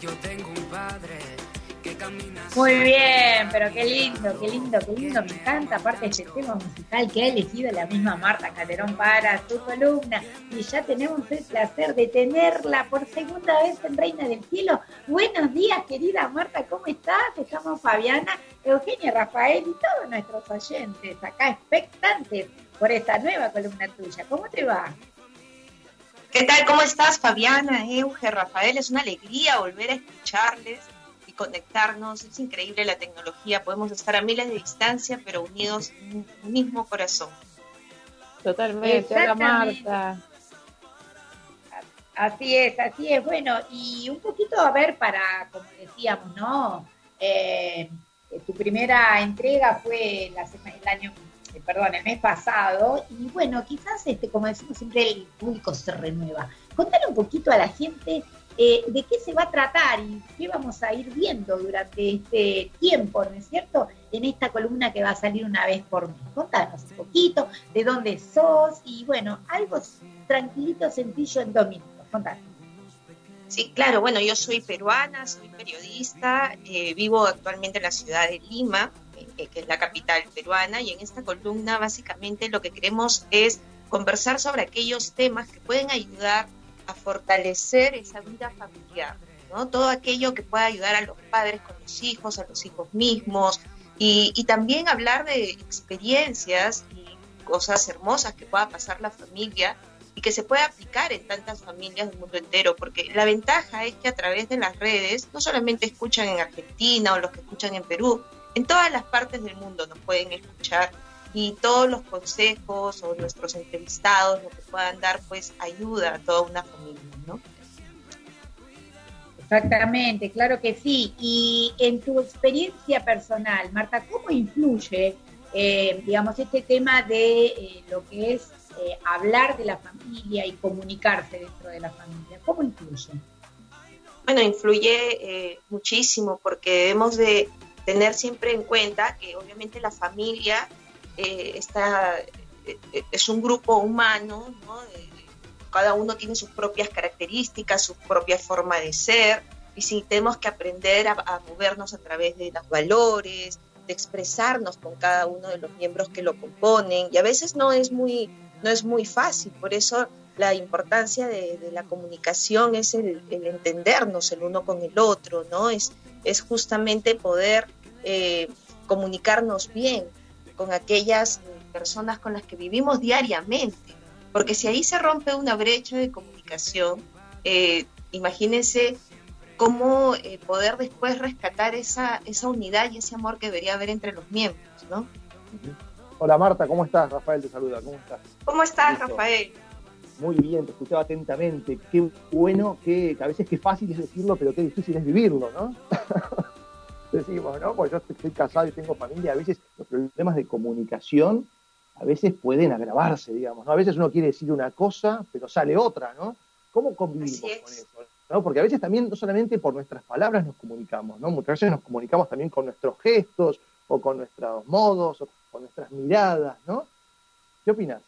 yo tengo un padre muy bien, pero qué lindo, qué lindo, qué lindo. Me encanta, aparte este tema musical que ha elegido la misma Marta Calderón para su columna. Y ya tenemos el placer de tenerla por segunda vez en Reina del Cielo. Buenos días, querida Marta, ¿cómo estás? Estamos Fabiana, Eugenia, Rafael y todos nuestros oyentes acá expectantes por esta nueva columna tuya. ¿Cómo te va? ¿Qué tal? ¿Cómo estás, Fabiana, Euge, Rafael? Es una alegría volver a escucharles conectarnos, es increíble la tecnología, podemos estar a miles de distancia, pero unidos en un mismo corazón. Totalmente, hola Marta. Así es, así es. Bueno, y un poquito a ver para, como decíamos, ¿no? Eh, tu primera entrega fue la el año, perdón, el mes pasado, y bueno, quizás, este, como decimos siempre, el público se renueva. Contale un poquito a la gente eh, de qué se va a tratar y qué vamos a ir viendo durante este tiempo, ¿no es cierto? En esta columna que va a salir una vez por mes. Contanos un poquito de dónde sos y bueno, algo tranquilito, sencillo en dos minutos. Contanos. Sí, claro, bueno, yo soy peruana, soy periodista, eh, vivo actualmente en la ciudad de Lima, eh, que es la capital peruana, y en esta columna básicamente lo que queremos es conversar sobre aquellos temas que pueden ayudar fortalecer esa vida familiar, ¿no? Todo aquello que pueda ayudar a los padres con los hijos, a los hijos mismos, y, también hablar de experiencias y cosas hermosas que pueda pasar la familia y que se pueda aplicar en tantas familias del mundo entero, porque la ventaja es que a través de las redes no solamente escuchan en Argentina o los que escuchan en Perú, en todas las partes del mundo nos pueden escuchar y todos los consejos o nuestros entrevistados, lo que puedan dar, pues ayuda a toda una familia, ¿no? Exactamente, claro que sí. Y en tu experiencia personal, Marta, ¿cómo influye, eh, digamos, este tema de eh, lo que es eh, hablar de la familia y comunicarse dentro de la familia? ¿Cómo influye? Bueno, influye muchísimo porque debemos de tener siempre en cuenta que obviamente la familia eh, está, eh, es un grupo humano, cada uno tiene sus propias características, su propia forma de ser, y sí tenemos que aprender a, movernos a través de los valores, de expresarnos con cada uno de los miembros que lo componen, y a veces no es muy, no es muy fácil, por eso la importancia de, la comunicación es el, entendernos el uno con el otro, ¿no? Es, es justamente poder eh, comunicarnos bien, con aquellas personas con las que vivimos diariamente. Porque si ahí se rompe una brecha de comunicación, eh, imagínense cómo eh, poder después rescatar esa, esa unidad y ese amor que debería haber entre los miembros, ¿no? Hola Marta, ¿cómo estás? Rafael te saluda, ¿cómo estás? ¿Cómo estás, Rafael? Muy bien, te escuchaba atentamente. Qué bueno, que a veces qué fácil es decirlo, pero qué difícil es vivirlo, ¿no? decimos, ¿no? Pues yo estoy casado y tengo familia, a veces los problemas de comunicación a veces pueden agravarse, digamos, ¿no? A veces uno quiere decir una cosa, pero sale otra, ¿no? ¿Cómo convivimos con eso? ¿no? Porque a veces también no solamente por nuestras palabras nos comunicamos, ¿no? Muchas veces nos comunicamos también con nuestros gestos o con nuestros modos o con nuestras miradas, ¿no? ¿Qué opinas?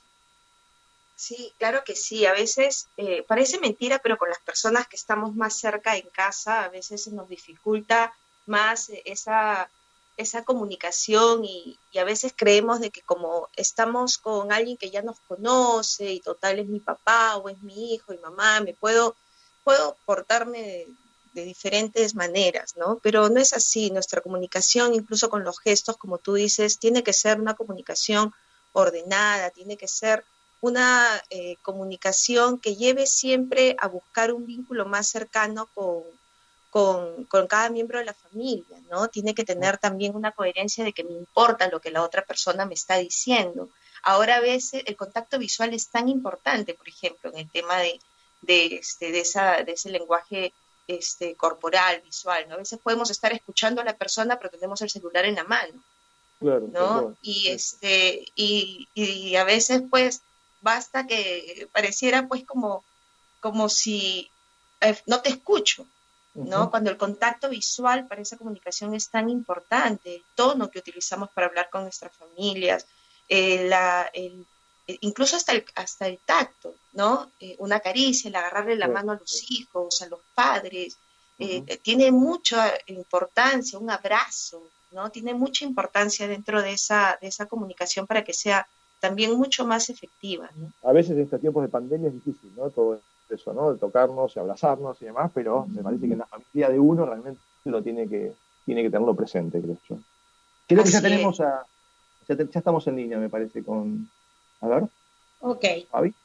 Sí, claro que sí. A veces eh, parece mentira, pero con las personas que estamos más cerca en casa, a veces nos dificulta más esa, esa comunicación y, a veces creemos de que como estamos con alguien que ya nos conoce y total es mi papá o es mi hijo y mamá, me puedo, puedo portarme de, diferentes maneras, ¿no? Pero no es así. Nuestra comunicación, incluso con los gestos, como tú dices, tiene que ser una comunicación ordenada, tiene que ser una eh, comunicación que lleve siempre a buscar un vínculo más cercano con, con, cada miembro de la familia, ¿no? Tiene que tener también una coherencia de que me importa lo que la otra persona me está diciendo. Ahora a veces el contacto visual es tan importante, por ejemplo, en el tema de, de, este, de, esa, de ese lenguaje este, corporal, visual, ¿no? A veces podemos estar escuchando a la persona, pero tenemos el celular en la mano, claro, ¿no? Y, este, y, y a veces, pues, basta que pareciera, pues, como, como si eh, no te escucho, ¿no? Cuando el contacto visual para esa comunicación es tan importante, el tono que utilizamos para hablar con nuestras familias, eh, la, el, eh, incluso hasta el, hasta el tacto, ¿no? Eh, una caricia, el agarrarle la mano a los hijos, a los padres, eh, tiene mucha importancia, un abrazo, ¿no? Tiene mucha importancia dentro de esa, de esa comunicación para que sea también mucho más efectiva, ¿no? A veces en estos tiempos de pandemia es difícil, ¿no? Todo eso, ¿no? De tocarnos y abrazarnos y demás, pero me parece que en la familia de uno realmente lo tiene que, tiene que tenerlo presente, creo yo. Creo que ya tenemos a, ya, estamos en línea, me parece, con, a ver. Ok.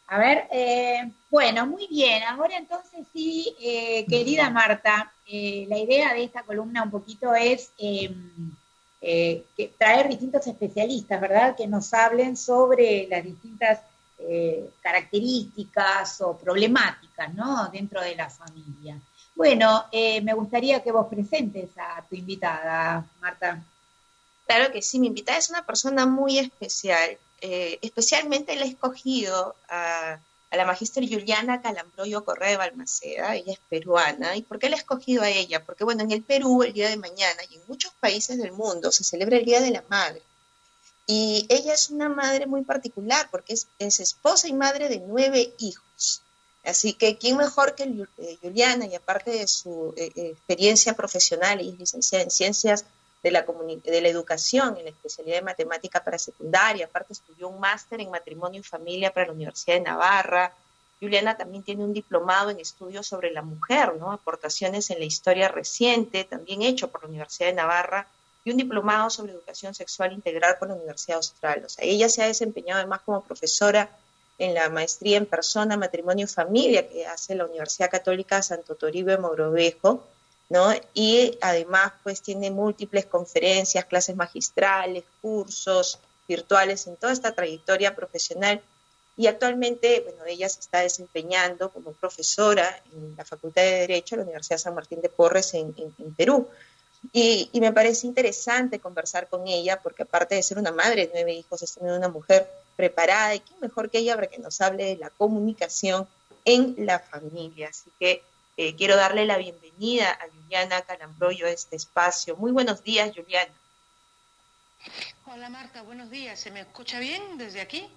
A ver, eh, bueno, muy bien. Ahora entonces sí, eh, querida Marta, eh, la idea de esta columna un poquito es em, traer distintos especialistas, ¿verdad? Que nos hablen sobre las distintas características o problemáticas, ¿no? Dentro de la familia. Bueno, me gustaría que vos presentes a tu invitada, Marta. Claro que sí, mi invitada es una persona muy especial. Eh, especialmente la he escogido a, la magíster Juliana Calambroyo Correa de Balmaceda, ella es peruana. ¿Y por qué la he escogido a ella? Porque, bueno, en el Perú, el día de mañana y en muchos países del mundo se celebra el Día de la Madre. Y ella es una madre muy particular porque es, esposa y madre de nueve hijos. Así que, ¿quién mejor que eh, Juliana? Y aparte de su eh, experiencia profesional, y es licenciada en Ciencias de la, de la educación en la especialidad de matemática para secundaria, aparte estudió un máster en matrimonio y familia para la Universidad de Navarra. Juliana también tiene un diplomado en estudios sobre la mujer, ¿no? aportaciones en la historia reciente, también hecho por la Universidad de Navarra, y un diplomado sobre educación sexual integral por la Universidad Austral. O sea, ella se ha desempeñado además como profesora en la maestría en persona, matrimonio y familia que hace la Universidad Católica Santo Toribio de Mogrovejo ¿no? Y además, pues tiene múltiples conferencias, clases magistrales, cursos virtuales en toda esta trayectoria profesional. Y actualmente, bueno, ella se está desempeñando como profesora en la Facultad de Derecho de la Universidad San Martín de Porres en, Perú. Y, me parece interesante conversar con ella, porque aparte de ser una madre de nueve hijos, es también una mujer preparada y qué mejor que ella para que nos hable de la comunicación en la familia. Así que eh, quiero darle la bienvenida a Juliana Calambroyo a este espacio. Muy buenos días, Juliana. Hola Marta, buenos días. ¿Se me escucha bien desde aquí?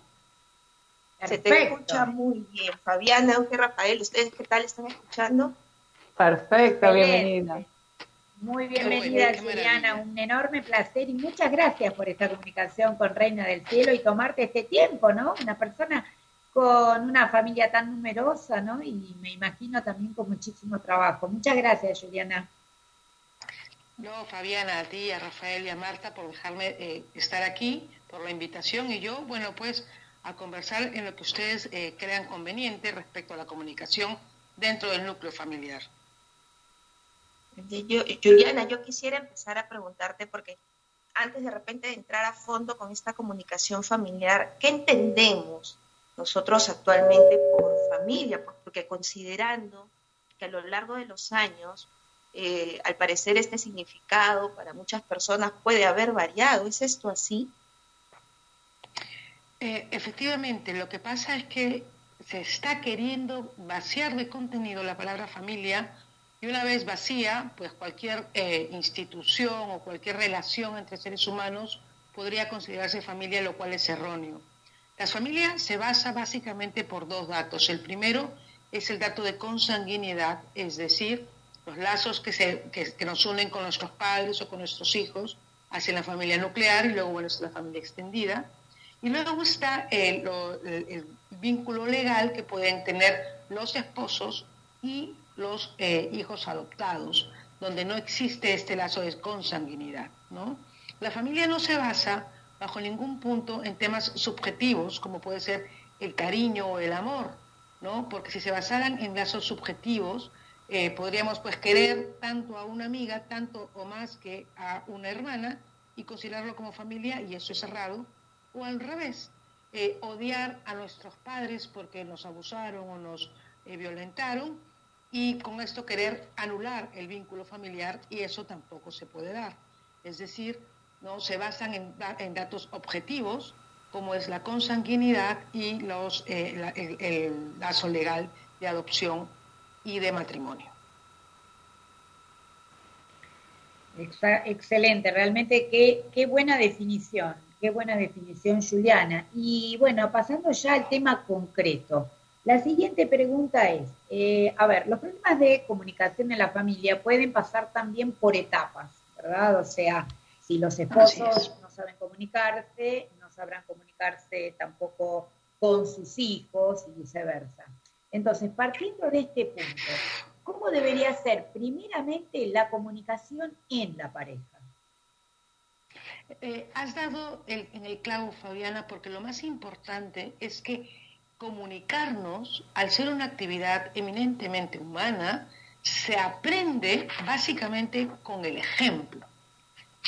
Se te escucha muy bien. Fabiana, Auge Rafael, ¿ustedes qué tal están escuchando? Perfecto, bienvenida. Muy bienvenida, Juliana. Un enorme placer y muchas gracias por esta comunicación con Reina del Cielo y tomarte este tiempo, ¿no? Una persona con una familia tan numerosa, ¿no? Y me imagino también con muchísimo trabajo. Muchas gracias, Juliana. No, Fabiana, a ti, a Rafael y a Marta por dejarme eh, estar aquí, por la invitación y yo, bueno, pues a conversar en lo que ustedes eh, crean conveniente respecto a la comunicación dentro del núcleo familiar. Juliana, yo quisiera empezar a preguntarte porque antes de repente de entrar a fondo con esta comunicación familiar, ¿qué entendemos nosotros actualmente por familia, porque considerando que a lo largo de los años, eh, al parecer este significado para muchas personas puede haber variado, ¿es esto así? Eh, efectivamente, lo que pasa es que se está queriendo vaciar de contenido la palabra familia y una vez vacía, pues cualquier eh, institución o cualquier relación entre seres humanos podría considerarse familia, lo cual es erróneo. La familia se basa básicamente por dos datos. El primero es el dato de consanguinidad, es decir, los lazos que, nos unen con nuestros padres o con nuestros hijos hacia la familia nuclear y luego, bueno, es la familia extendida. Y luego está el, vínculo legal que pueden tener los esposos y los eh, hijos adoptados, donde no existe este lazo de consanguinidad. ¿no? La familia no se basa bajo ningún punto en temas subjetivos, como puede ser el cariño o el amor, ¿no? Porque si se basaran en lazos subjetivos, eh, podríamos pues querer tanto a una amiga, tanto o más que a una hermana y considerarlo como familia, y eso es errado, o al revés, eh, odiar a nuestros padres porque nos abusaron o nos violentaron y con esto querer anular el vínculo familiar y eso tampoco se puede dar. Es decir, ¿no? se basan en, datos objetivos, como es la consanguinidad y los, eh, el, lazo legal de adopción y de matrimonio. Excelente, realmente qué, qué buena definición, qué buena definición, Juliana. Y bueno, pasando ya al tema concreto, La siguiente pregunta es, eh, a ver, los problemas de comunicación en la familia pueden pasar también por etapas, ¿verdad? O sea, si los esposos no saben comunicarse, no sabrán comunicarse tampoco con sus hijos y viceversa. Entonces, partiendo de este punto, ¿cómo debería ser primeramente la comunicación en la pareja? Eh, has dado en el clavo, Fabiana, porque lo más importante es que comunicarnos, al ser una actividad eminentemente humana, se aprende básicamente con el ejemplo.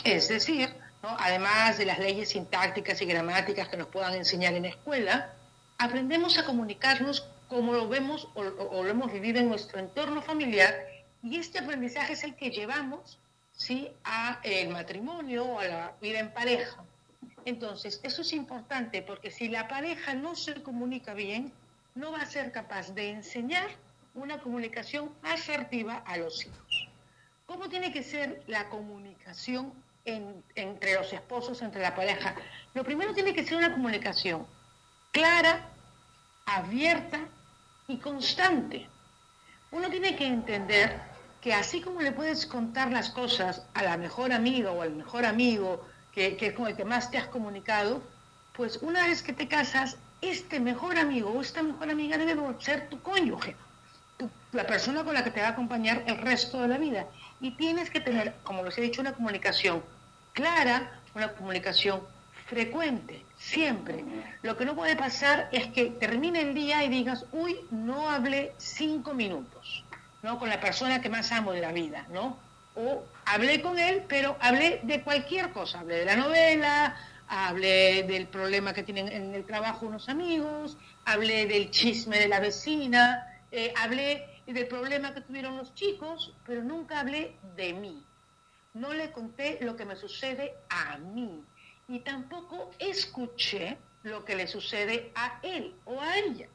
Es decir, además de las leyes sintácticas y gramáticas que nos puedan enseñar en la escuela, aprendemos a comunicarnos como lo vemos o, lo hemos vivido en nuestro entorno familiar y este aprendizaje es el que llevamos ¿sí? a el matrimonio o a la vida en pareja. Entonces, eso es importante porque si la pareja no se comunica bien, no va a ser capaz de enseñar una comunicación asertiva a los hijos. ¿Cómo tiene que ser la comunicación entre los esposos, entre la pareja? Lo primero tiene que ser una comunicación clara, abierta y constante. Uno tiene que entender que así como le puedes contar las cosas a la mejor amiga o al mejor amigo que, que es con el que más te has comunicado, pues una vez que te casas, este mejor amigo o esta mejor amiga debe ser tu cónyuge, la persona con la que te va a acompañar el resto de la vida. Y tienes que tener, como les he dicho, una comunicación clara, una comunicación frecuente, siempre. Lo que no puede pasar es que termine el día y digas, uy, no hablé cinco minutos, ¿no? Con la persona que más amo de la vida, ¿no? O hablé con él, pero hablé de cualquier cosa, hablé de la novela, hablé del problema que tienen en el trabajo unos amigos, hablé del chisme de la vecina, eh, hablé del problema que tuvieron los chicos, pero nunca hablé de mí. No le conté lo que me sucede a mí y tampoco escuché lo que le sucede a él o a ella.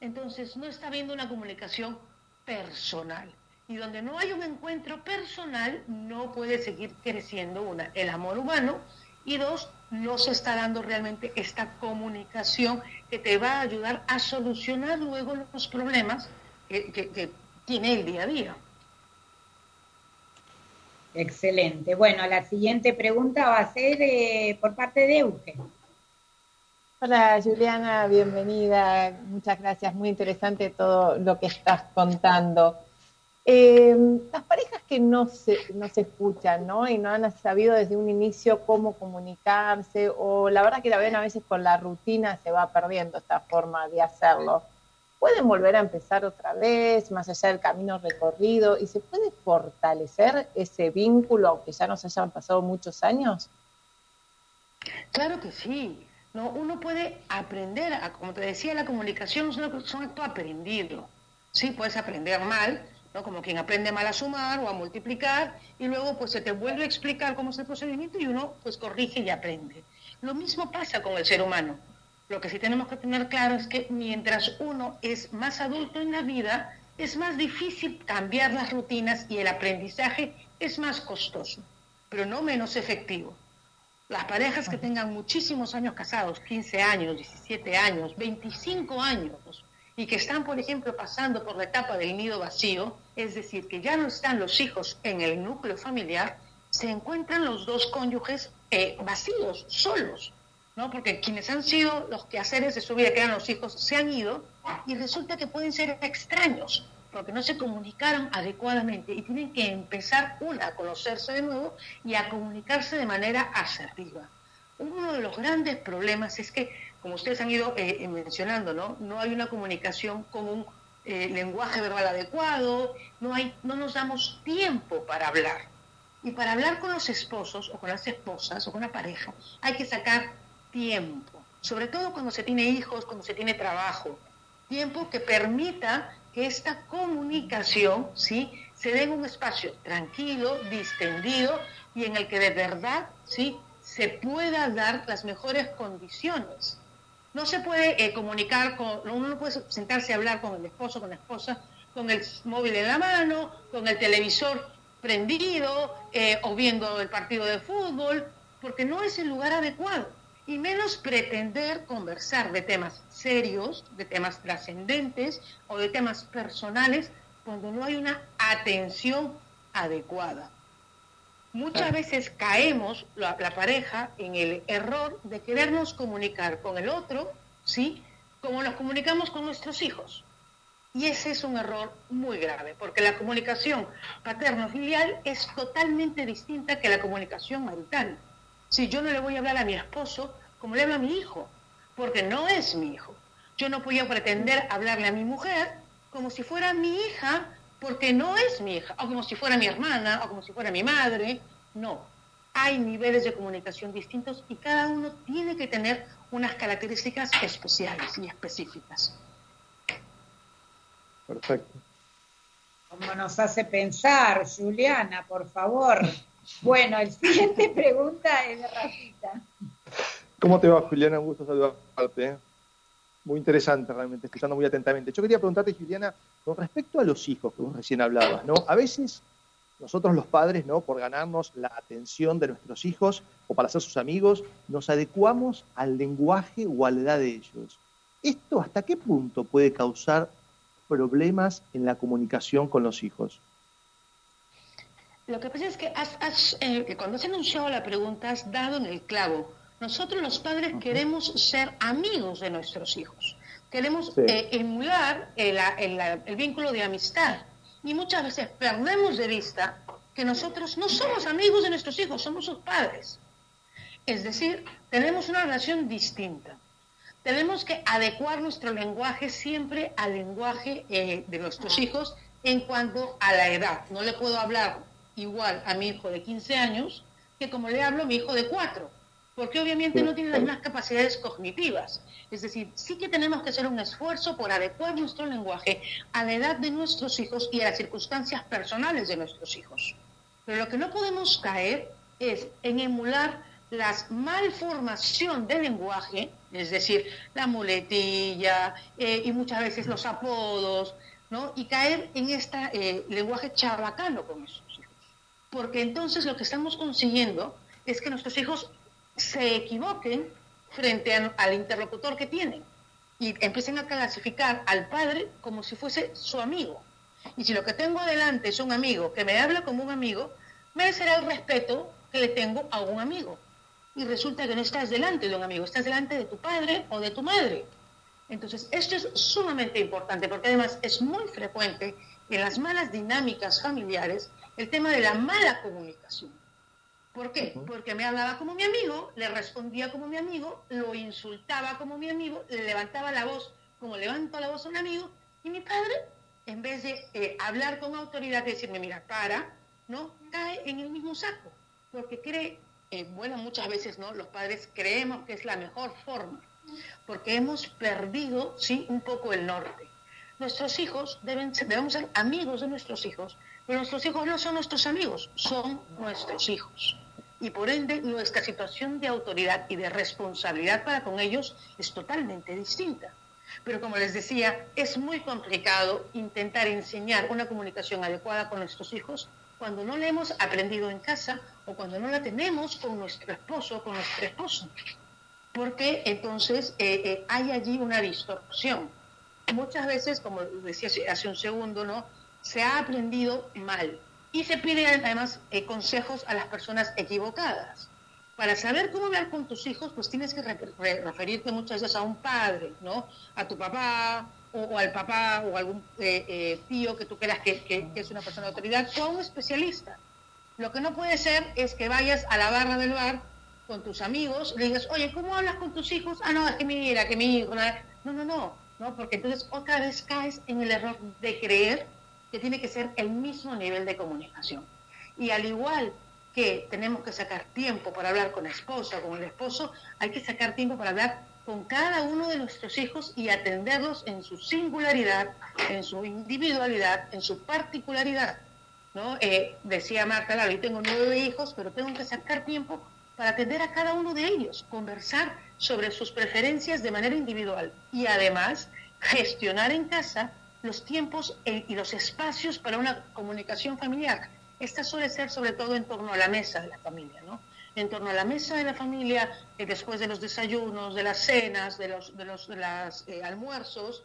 Entonces no está habiendo una comunicación personal. Y donde no hay un encuentro personal, no puede seguir creciendo una, el amor humano, y dos, no se está dando realmente esta comunicación que te va a ayudar a solucionar luego los problemas que, que tiene el día a día. Excelente. Bueno, la siguiente pregunta va a ser eh, por parte de Eugen. Hola Juliana, bienvenida. Muchas gracias. Muy interesante todo lo que estás contando. Em, las parejas que no se, no se escuchan, ¿no? Y no han sabido desde un inicio cómo comunicarse, o la verdad que la ven a veces con la rutina se va perdiendo esta forma de hacerlo pueden volver a empezar otra vez, más allá del camino recorrido, y se puede fortalecer ese vínculo, aunque ya nos hayan pasado muchos años? Claro que sí. No, uno puede aprender, a, como te decía, la comunicación es un acto aprendido. Sí, puedes aprender mal, ¿no? como quien aprende mal a sumar o a multiplicar, y luego pues se te vuelve a explicar cómo es el procedimiento y uno pues corrige y aprende. Lo mismo pasa con el ser humano. Lo que sí tenemos que tener claro es que mientras uno es más adulto en la vida, es más difícil cambiar las rutinas y el aprendizaje es más costoso, pero no menos efectivo. Las parejas que tengan muchísimos años casados, 15 años, 17 años, 25 años, y que están, por ejemplo, pasando por la etapa del nido vacío, es decir, que ya no están los hijos en el núcleo familiar, se encuentran los dos cónyuges eh, vacíos, solos, ¿no? Porque quienes han sido los quehaceres de su vida, que eran los hijos, se han ido y resulta que pueden ser extraños, porque no se comunicaron adecuadamente y tienen que empezar, una, a conocerse de nuevo y a comunicarse de manera asertiva. Uno de los grandes problemas es que, como ustedes han ido eh, mencionando, ¿no? no hay una comunicación con un eh, lenguaje verbal adecuado, no, hay, no nos damos tiempo para hablar. Y para hablar con los esposos o con las esposas o con la pareja hay que sacar tiempo, sobre todo cuando se tiene hijos, cuando se tiene trabajo. Tiempo que permita que esta comunicación ¿sí? se dé en un espacio tranquilo, distendido y en el que de verdad ¿sí? se pueda dar las mejores condiciones. No se puede eh, comunicar con, uno no puede sentarse a hablar con el esposo, con la esposa, con el móvil en la mano, con el televisor prendido eh, o viendo el partido de fútbol, porque no es el lugar adecuado y menos pretender conversar de temas serios, de temas trascendentes o de temas personales cuando no hay una atención adecuada. Muchas veces caemos, la, pareja, en el error de querernos comunicar con el otro, ¿sí? Como nos comunicamos con nuestros hijos. Y ese es un error muy grave, porque la comunicación paterno-filial es totalmente distinta que la comunicación marital. Si yo no le voy a hablar a mi esposo como le hablo a mi hijo, porque no es mi hijo. Yo no podía pretender hablarle a mi mujer como si fuera mi hija, porque no es mi hija, o como si fuera mi hermana, o como si fuera mi madre. No, hay niveles de comunicación distintos y cada uno tiene que tener unas características especiales y específicas. Perfecto. Como nos hace pensar, Juliana, por favor. Bueno, el siguiente pregunta es de Rafita. ¿Cómo te va, Juliana? Un gusto saludarte. Muy interesante, realmente, escuchando muy atentamente. Yo quería preguntarte, Juliana, con respecto a los hijos que vos recién hablabas, ¿no? A veces nosotros los padres, ¿no? Por ganarnos la atención de nuestros hijos o para ser sus amigos, nos adecuamos al lenguaje o a la edad de ellos. ¿Esto hasta qué punto puede causar problemas en la comunicación con los hijos? Lo que pasa es que eh, cuando has anunciado la pregunta has dado en el clavo. Nosotros los padres queremos ser amigos de nuestros hijos. Queremos eh, emular el, vínculo de amistad. Y muchas veces perdemos de vista que nosotros no somos amigos de nuestros hijos, somos sus padres. Es decir, tenemos una relación distinta. Tenemos que adecuar nuestro lenguaje siempre al lenguaje eh, de nuestros hijos en cuanto a la edad. No le puedo hablar igual a mi hijo de 15 años que como le hablo a mi hijo de 4, porque obviamente no tiene las mismas capacidades cognitivas. Es decir, sí que tenemos que hacer un esfuerzo por adecuar nuestro lenguaje a la edad de nuestros hijos y a las circunstancias personales de nuestros hijos. Pero lo que no podemos caer es en emular la malformación del lenguaje, es decir, la muletilla eh, y muchas veces los apodos, ¿no? y caer en este lenguaje chabacano con nuestros hijos. Porque entonces lo que estamos consiguiendo es que nuestros hijos se equivoquen frente al interlocutor que tienen y empiecen a clasificar al padre como si fuese su amigo. Y si lo que tengo adelante es un amigo que me habla como un amigo, merecerá el respeto que le tengo a un amigo. Y resulta que no estás delante de un amigo, estás delante de tu padre o de tu madre. Entonces, esto es sumamente importante porque además es muy frecuente en las malas dinámicas familiares el tema de la mala comunicación. ¿Por qué? Porque me hablaba como mi amigo, le respondía como mi amigo, lo insultaba como mi amigo, le levantaba la voz como levanto la voz a un amigo, y mi padre, en vez de eh, hablar con autoridad y decirme, mira, para, ¿no? Cae en el mismo saco, porque cree, eh, bueno, muchas veces, ¿no? Los padres creemos que es la mejor forma, porque hemos perdido, sí, un poco el norte. Nuestros hijos deben debemos ser amigos de nuestros hijos, pero nuestros hijos no son nuestros amigos, son nuestros hijos y por ende nuestra situación de autoridad y de responsabilidad para con ellos es totalmente distinta. Pero como les decía, es muy complicado intentar enseñar una comunicación adecuada con nuestros hijos cuando no la hemos aprendido en casa o cuando no la tenemos con nuestro esposo o con nuestro esposo. Porque entonces eh, eh, hay allí una distorsión. Muchas veces, como decía hace un segundo, ¿no? se ha aprendido mal y se pide además eh, consejos a las personas equivocadas. Para saber cómo hablar con tus hijos, pues tienes que referirte muchas veces a un padre, ¿no? A tu papá o, al papá o algún eh, eh, tío que tú creas que, que, es una persona de autoridad o a un especialista. Lo que no puede ser es que vayas a la barra del bar con tus amigos y le digas, oye, ¿cómo hablas con tus hijos? Ah, no, es que mira, que mi hijo... No, no, no, no, porque entonces otra vez caes en el error de creer que tiene que ser el mismo nivel de comunicación. Y al igual que tenemos que sacar tiempo para hablar con la esposa o con el esposo, hay que sacar tiempo para hablar con cada uno de nuestros hijos y atenderlos en su singularidad, en su individualidad, en su particularidad. ¿no? Eh, decía Marta, claro, yo tengo nueve hijos, pero tengo que sacar tiempo para atender a cada uno de ellos, conversar sobre sus preferencias de manera individual y además gestionar en casa los tiempos e, y los espacios para una comunicación familiar. Esta suele ser sobre todo en torno a la mesa de la familia, ¿no? en torno a la mesa de la familia, eh, después de los desayunos, de las cenas, de los, de los eh, almuerzos,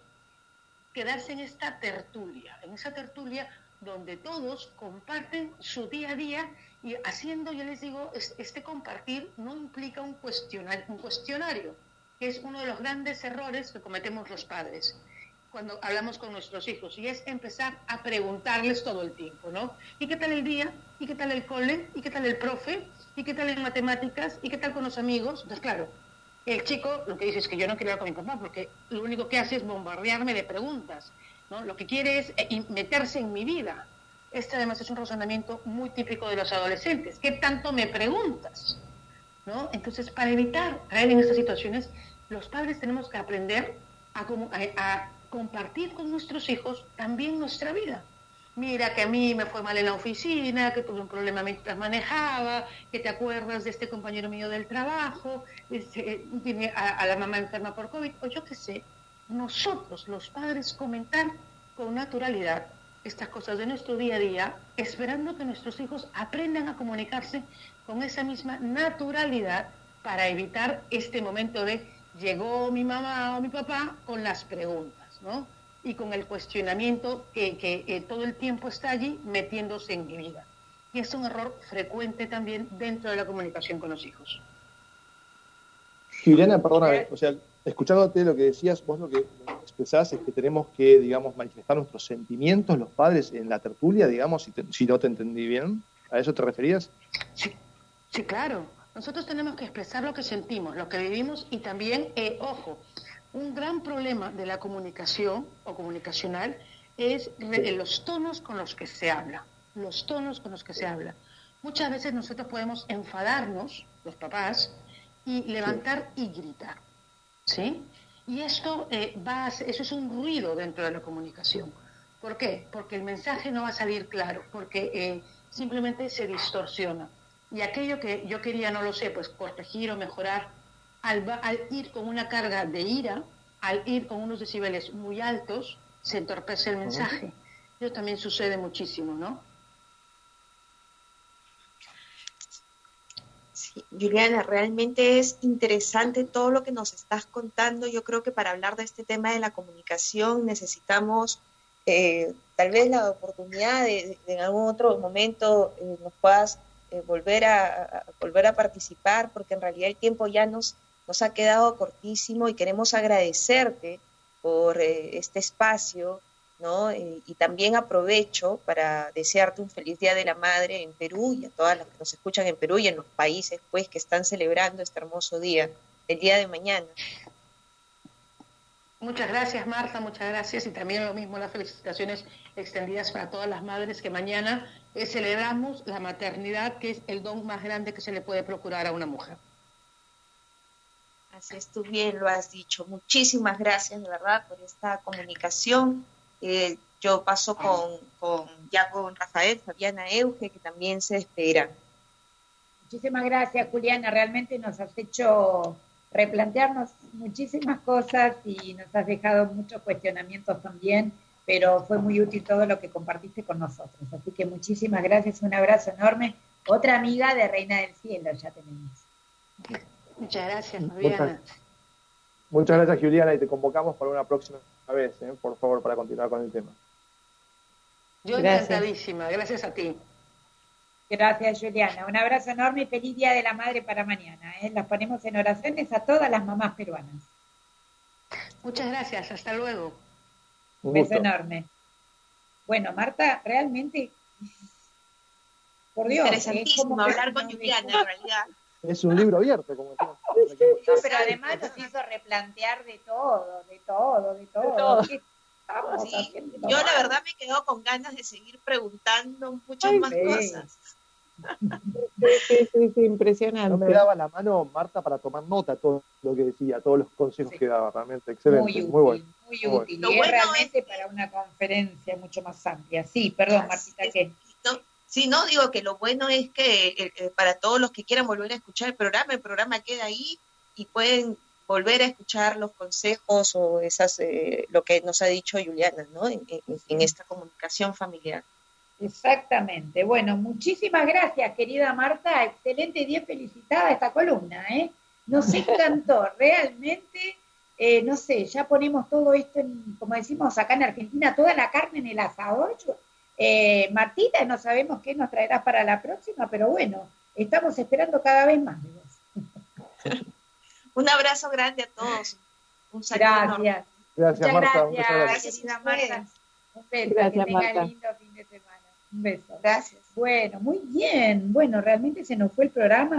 quedarse en esta tertulia, en esa tertulia donde todos comparten su día a día y haciendo, yo les digo, este compartir no implica un cuestionario, un cuestionario, que es uno de los grandes errores que cometemos los padres cuando hablamos con nuestros hijos y es empezar a preguntarles todo el tiempo, ¿no? ¿Y qué tal el día? ¿Y qué tal el cole? ¿Y qué tal el profe? ¿Y qué tal en matemáticas? ¿Y qué tal con los amigos? Entonces, claro, el chico lo que dice es que yo no quiero hablar con mi papá porque lo único que hace es bombardearme de preguntas, ¿no? Lo que quiere es eh, meterse en mi vida. Este además es un razonamiento muy típico de los adolescentes. ¿Qué tanto me preguntas? ¿No? Entonces, para evitar caer en estas situaciones, los padres tenemos que aprender a, a compartir con nuestros hijos también nuestra vida. Mira que a mí me fue mal en la oficina, que tuve un problema mientras manejaba, que te acuerdas de este compañero mío del trabajo, este, tiene a, la mamá enferma por COVID, o yo qué sé. Nosotros, los padres, comentar con naturalidad estas cosas de nuestro día a día, esperando que nuestros hijos aprendan a comunicarse con esa misma naturalidad para evitar este momento de llegó mi mamá o mi papá con las preguntas. Y con el cuestionamiento que, eh, todo el tiempo está allí metiéndose en mi vida. Y es un error frecuente también dentro de la comunicación con los hijos. Juliana, perdóname, o sea, escuchándote lo que decías, vos lo que expresás es que tenemos que, digamos, manifestar nuestros sentimientos, los padres, en la tertulia, digamos, si, si no te entendí bien. ¿A eso te referías? Sí, sí, claro. Nosotros tenemos que expresar lo que sentimos, lo que vivimos y también, eh, ojo, un gran problema de la comunicación o comunicacional es los tonos con los que se habla, los tonos con los que se habla. Muchas veces nosotros podemos enfadarnos, los papás, y levantar y gritar, ¿sí? Y esto, eh, va eso es un ruido dentro de la comunicación. ¿Por qué? Porque el mensaje no va a salir claro, porque eh, simplemente se distorsiona. Y aquello que yo quería, no lo sé, pues corregir o mejorar, al, ir con una carga de ira, al ir con unos decibeles muy altos, se entorpece el mensaje. Eso también sucede muchísimo, ¿no? Sí, Juliana, realmente es interesante todo lo que nos estás contando. Yo creo que para hablar de este tema de la comunicación necesitamos eh, tal vez la oportunidad de, en algún otro momento eh, nos puedas eh, volver, a, volver a participar, porque en realidad el tiempo ya nos, nos ha quedado cortísimo y queremos agradecerte por eh, este espacio, ¿no? Eh, y también aprovecho para desearte un feliz Día de la Madre en Perú y a todas las que nos escuchan en Perú y en los países pues que están celebrando este hermoso día, el día de mañana. Muchas gracias Marta, muchas gracias y también lo mismo las felicitaciones extendidas para todas las madres que mañana eh, celebramos la maternidad que es el don más grande que se le puede procurar a una mujer. Así es, bien lo has dicho. Muchísimas gracias, de verdad, por esta comunicación. Eh, yo paso con, ya con Rafael, Fabiana Euge, que también se espera. Muchísimas gracias, Juliana. Realmente nos has hecho replantearnos muchísimas cosas y nos has dejado muchos cuestionamientos también, pero fue muy útil todo lo que compartiste con nosotros. Así que muchísimas gracias, un abrazo enorme. Otra amiga de Reina del Cielo ya tenemos. Muchas gracias, Juliana. Muchas, gracias, Juliana, y te convocamos para una próxima vez, ¿eh? por favor, para continuar con el tema. Yo encantadísima, gracias a ti. Gracias, Juliana. Un abrazo enorme y feliz Día de la Madre para mañana. ¿eh? Las ponemos en oraciones a todas las mamás peruanas. Muchas gracias, hasta luego. Un beso enorme. Bueno, Marta, realmente, por Dios. Interesantísimo hablar con Juliana, en realidad es un libro abierto, como no, pero además nos hizo replantear de todo, de todo, de todo. yo la verdad me quedo con ganas de seguir preguntando muchas más cosas. Sí, sí, sí, impresionante. No me daba la mano Marta para tomar nota de todo lo que decía, todos los consejos que daba, realmente excelente, muy, útil, bueno. Muy útil, y es realmente para una conferencia mucho más amplia. Sí, perdón, Martita, ¿qué? Sí, no, digo que lo bueno es que eh, eh, para todos los que quieran volver a escuchar el programa, el programa queda ahí y pueden volver a escuchar los consejos o esas eh, lo que nos ha dicho Juliana, ¿no? En, esta comunicación familiar. Exactamente. Bueno, muchísimas gracias, querida Marta. Excelente día, felicitada esta columna, ¿eh? Nos encantó, realmente, eh, no sé, ya ponemos todo esto, en, como decimos acá en Argentina, toda la carne en el asador. Eh, Martita, no sabemos qué nos traerás para la próxima, pero bueno, estamos esperando cada vez más de vos. Un abrazo grande a todos. Un saludo. Gracias. Gracias, Marta. Gracias, gracias Marta. Un beso. Gracias, que tenga lindo fin de semana. Un beso. Gracias. Bueno, muy bien. Bueno, realmente se nos fue el programa.